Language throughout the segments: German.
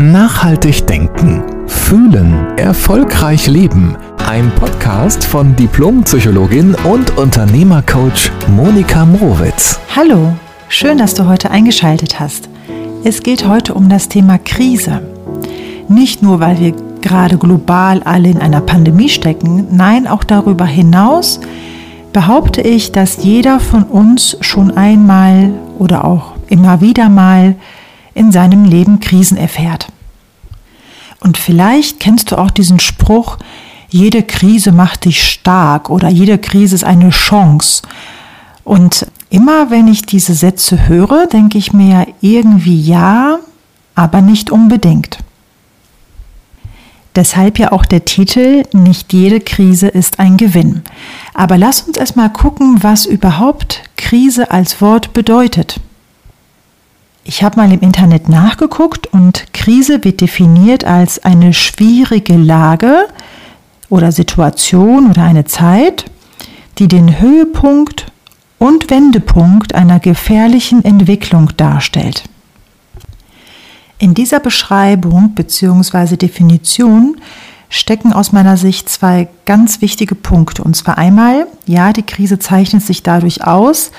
Nachhaltig denken, fühlen, erfolgreich leben. Ein Podcast von Diplompsychologin und Unternehmercoach Monika Mrowitz. Hallo, schön, dass du heute eingeschaltet hast. Es geht heute um das Thema Krise. Nicht nur, weil wir gerade global alle in einer Pandemie stecken, nein, auch darüber hinaus behaupte ich, dass jeder von uns schon einmal oder auch immer wieder mal in seinem Leben Krisen erfährt. Und vielleicht kennst du auch diesen Spruch, jede Krise macht dich stark oder jede Krise ist eine Chance. Und immer wenn ich diese Sätze höre, denke ich mir irgendwie ja, aber nicht unbedingt. Deshalb ja auch der Titel Nicht jede Krise ist ein Gewinn. Aber lass uns erstmal gucken, was überhaupt Krise als Wort bedeutet. Ich habe mal im Internet nachgeguckt und Krise wird definiert als eine schwierige Lage oder Situation oder eine Zeit, die den Höhepunkt und Wendepunkt einer gefährlichen Entwicklung darstellt. In dieser Beschreibung bzw. Definition stecken aus meiner Sicht zwei ganz wichtige Punkte. Und zwar einmal, ja, die Krise zeichnet sich dadurch aus,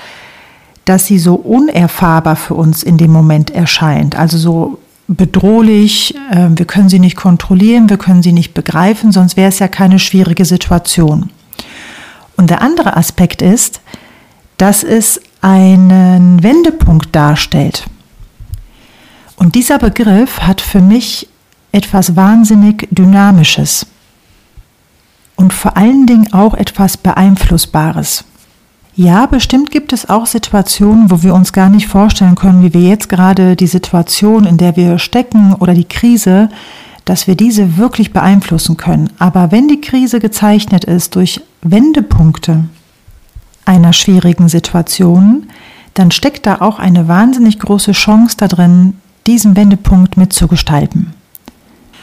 dass sie so unerfahrbar für uns in dem Moment erscheint. Also so bedrohlich, äh, wir können sie nicht kontrollieren, wir können sie nicht begreifen, sonst wäre es ja keine schwierige Situation. Und der andere Aspekt ist, dass es einen Wendepunkt darstellt. Und dieser Begriff hat für mich etwas wahnsinnig Dynamisches und vor allen Dingen auch etwas Beeinflussbares. Ja, bestimmt gibt es auch Situationen, wo wir uns gar nicht vorstellen können, wie wir jetzt gerade die Situation, in der wir stecken oder die Krise, dass wir diese wirklich beeinflussen können. Aber wenn die Krise gezeichnet ist durch Wendepunkte einer schwierigen Situation, dann steckt da auch eine wahnsinnig große Chance da drin, diesen Wendepunkt mitzugestalten.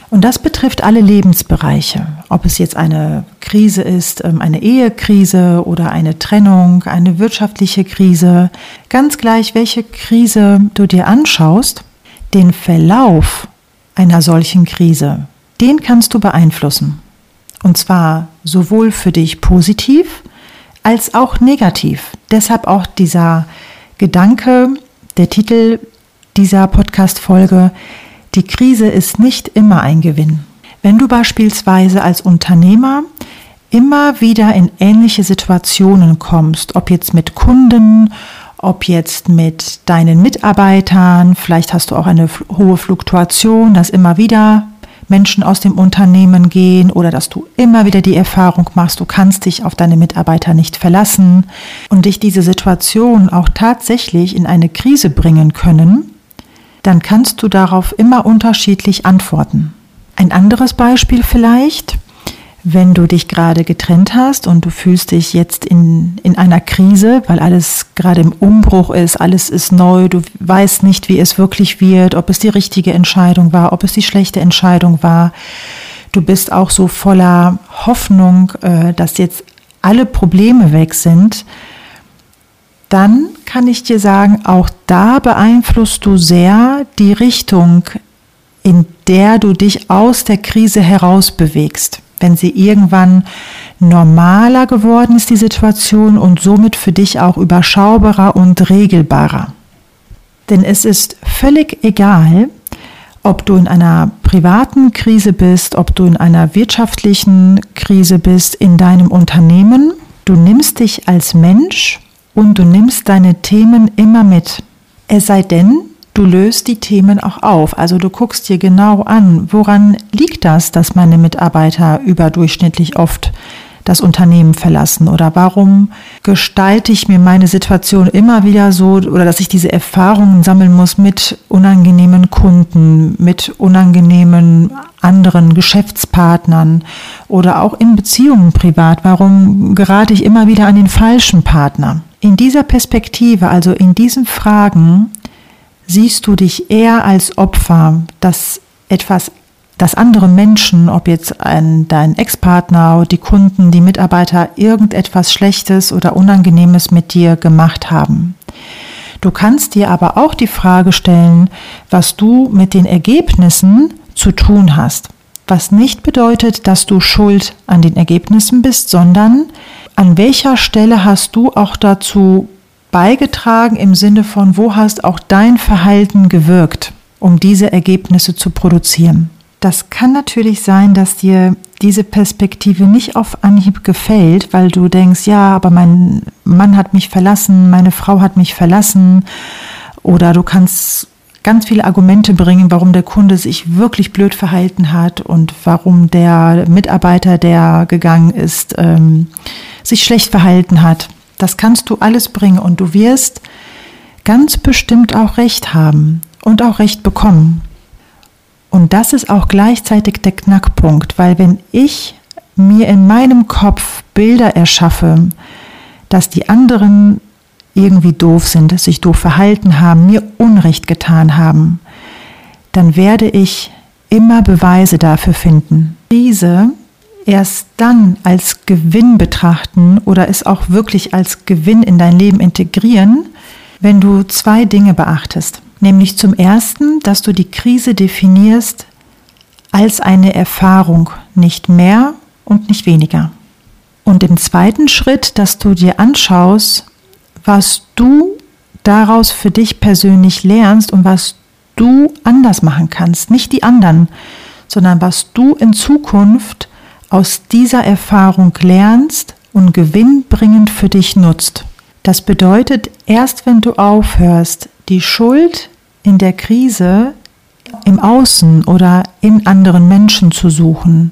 Und das betrifft alle Lebensbereiche, ob es jetzt eine Krise ist, ähm, eine Ehekrise oder eine Trennung, eine wirtschaftliche Krise. Ganz gleich, welche Krise du dir anschaust, den Verlauf einer solchen Krise, den kannst du beeinflussen. Und zwar sowohl für dich positiv als auch negativ. Deshalb auch dieser Gedanke, der Titel dieser Podcast-Folge, die Krise ist nicht immer ein Gewinn. Wenn du beispielsweise als Unternehmer immer wieder in ähnliche Situationen kommst, ob jetzt mit Kunden, ob jetzt mit deinen Mitarbeitern, vielleicht hast du auch eine hohe Fluktuation, dass immer wieder Menschen aus dem Unternehmen gehen oder dass du immer wieder die Erfahrung machst, du kannst dich auf deine Mitarbeiter nicht verlassen und dich diese Situation auch tatsächlich in eine Krise bringen können, dann kannst du darauf immer unterschiedlich antworten. Ein anderes Beispiel vielleicht, wenn du dich gerade getrennt hast und du fühlst dich jetzt in, in einer Krise, weil alles gerade im Umbruch ist, alles ist neu, du weißt nicht, wie es wirklich wird, ob es die richtige Entscheidung war, ob es die schlechte Entscheidung war. Du bist auch so voller Hoffnung, äh, dass jetzt alle Probleme weg sind dann kann ich dir sagen, auch da beeinflusst du sehr die Richtung, in der du dich aus der Krise heraus bewegst. Wenn sie irgendwann normaler geworden ist, die Situation, und somit für dich auch überschaubarer und regelbarer. Denn es ist völlig egal, ob du in einer privaten Krise bist, ob du in einer wirtschaftlichen Krise bist, in deinem Unternehmen. Du nimmst dich als Mensch und du nimmst deine Themen immer mit. Es sei denn, du löst die Themen auch auf. Also du guckst dir genau an, woran liegt das, dass meine Mitarbeiter überdurchschnittlich oft das Unternehmen verlassen oder warum gestalte ich mir meine Situation immer wieder so oder dass ich diese Erfahrungen sammeln muss mit unangenehmen Kunden, mit unangenehmen anderen Geschäftspartnern oder auch in Beziehungen privat. Warum gerate ich immer wieder an den falschen Partner? In dieser Perspektive, also in diesen Fragen, siehst du dich eher als Opfer, dass etwas, dass andere Menschen, ob jetzt ein, dein Ex-Partner, die Kunden, die Mitarbeiter, irgendetwas Schlechtes oder Unangenehmes mit dir gemacht haben. Du kannst dir aber auch die Frage stellen, was du mit den Ergebnissen zu tun hast. Was nicht bedeutet, dass du schuld an den Ergebnissen bist, sondern an welcher Stelle hast du auch dazu beigetragen im Sinne von, wo hast auch dein Verhalten gewirkt, um diese Ergebnisse zu produzieren. Das kann natürlich sein, dass dir diese Perspektive nicht auf Anhieb gefällt, weil du denkst, ja, aber mein Mann hat mich verlassen, meine Frau hat mich verlassen. Oder du kannst ganz viele Argumente bringen, warum der Kunde sich wirklich blöd verhalten hat und warum der Mitarbeiter, der gegangen ist, ähm, sich schlecht verhalten hat. Das kannst du alles bringen und du wirst ganz bestimmt auch recht haben und auch recht bekommen. Und das ist auch gleichzeitig der Knackpunkt, weil wenn ich mir in meinem Kopf Bilder erschaffe, dass die anderen irgendwie doof sind, sich doof verhalten haben, mir Unrecht getan haben, dann werde ich immer Beweise dafür finden. Diese erst dann als Gewinn betrachten oder es auch wirklich als Gewinn in dein Leben integrieren, wenn du zwei Dinge beachtest. Nämlich zum Ersten, dass du die Krise definierst als eine Erfahrung, nicht mehr und nicht weniger. Und im zweiten Schritt, dass du dir anschaust, was du daraus für dich persönlich lernst und was du anders machen kannst. Nicht die anderen, sondern was du in Zukunft aus dieser Erfahrung lernst und gewinnbringend für dich nutzt. Das bedeutet, erst wenn du aufhörst, die Schuld in der Krise im Außen oder in anderen Menschen zu suchen,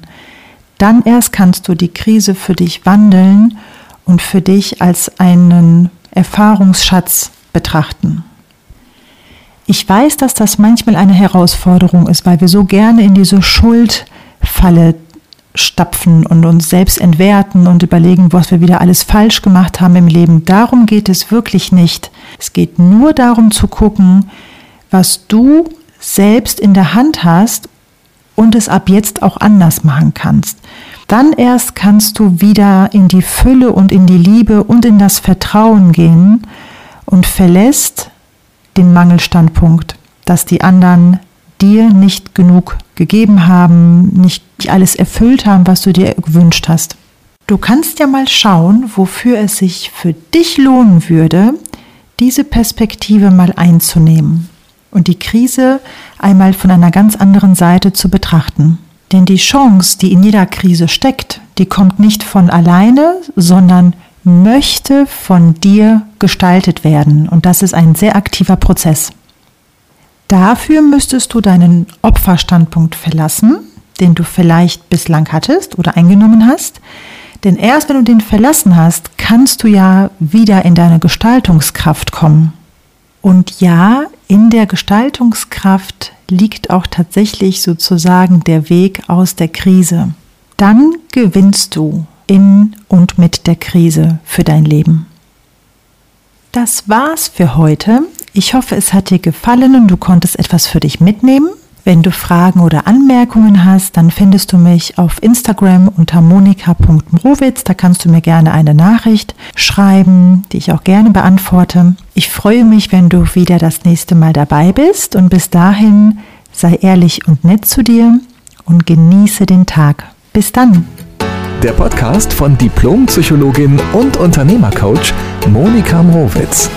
dann erst kannst du die Krise für dich wandeln und für dich als einen Erfahrungsschatz betrachten. Ich weiß, dass das manchmal eine Herausforderung ist, weil wir so gerne in diese Schuldfalle stapfen und uns selbst entwerten und überlegen, was wir wieder alles falsch gemacht haben im Leben. Darum geht es wirklich nicht. Es geht nur darum zu gucken, was du selbst in der Hand hast und es ab jetzt auch anders machen kannst. Dann erst kannst du wieder in die Fülle und in die Liebe und in das Vertrauen gehen und verlässt den Mangelstandpunkt, dass die anderen dir nicht genug gegeben haben, nicht alles erfüllt haben, was du dir gewünscht hast. Du kannst ja mal schauen, wofür es sich für dich lohnen würde, diese Perspektive mal einzunehmen und die Krise einmal von einer ganz anderen Seite zu betrachten. Denn die Chance, die in jeder Krise steckt, die kommt nicht von alleine, sondern möchte von dir gestaltet werden. Und das ist ein sehr aktiver Prozess. Dafür müsstest du deinen Opferstandpunkt verlassen, den du vielleicht bislang hattest oder eingenommen hast. Denn erst wenn du den verlassen hast, kannst du ja wieder in deine Gestaltungskraft kommen. Und ja, in der Gestaltungskraft liegt auch tatsächlich sozusagen der Weg aus der Krise. Dann gewinnst du in und mit der Krise für dein Leben. Das war's für heute. Ich hoffe, es hat dir gefallen und du konntest etwas für dich mitnehmen. Wenn du Fragen oder Anmerkungen hast, dann findest du mich auf Instagram unter monika.mrowitz. Da kannst du mir gerne eine Nachricht schreiben, die ich auch gerne beantworte. Ich freue mich, wenn du wieder das nächste Mal dabei bist und bis dahin sei ehrlich und nett zu dir und genieße den Tag. Bis dann. Der Podcast von Diplompsychologin und Unternehmercoach Monika Mrowitz.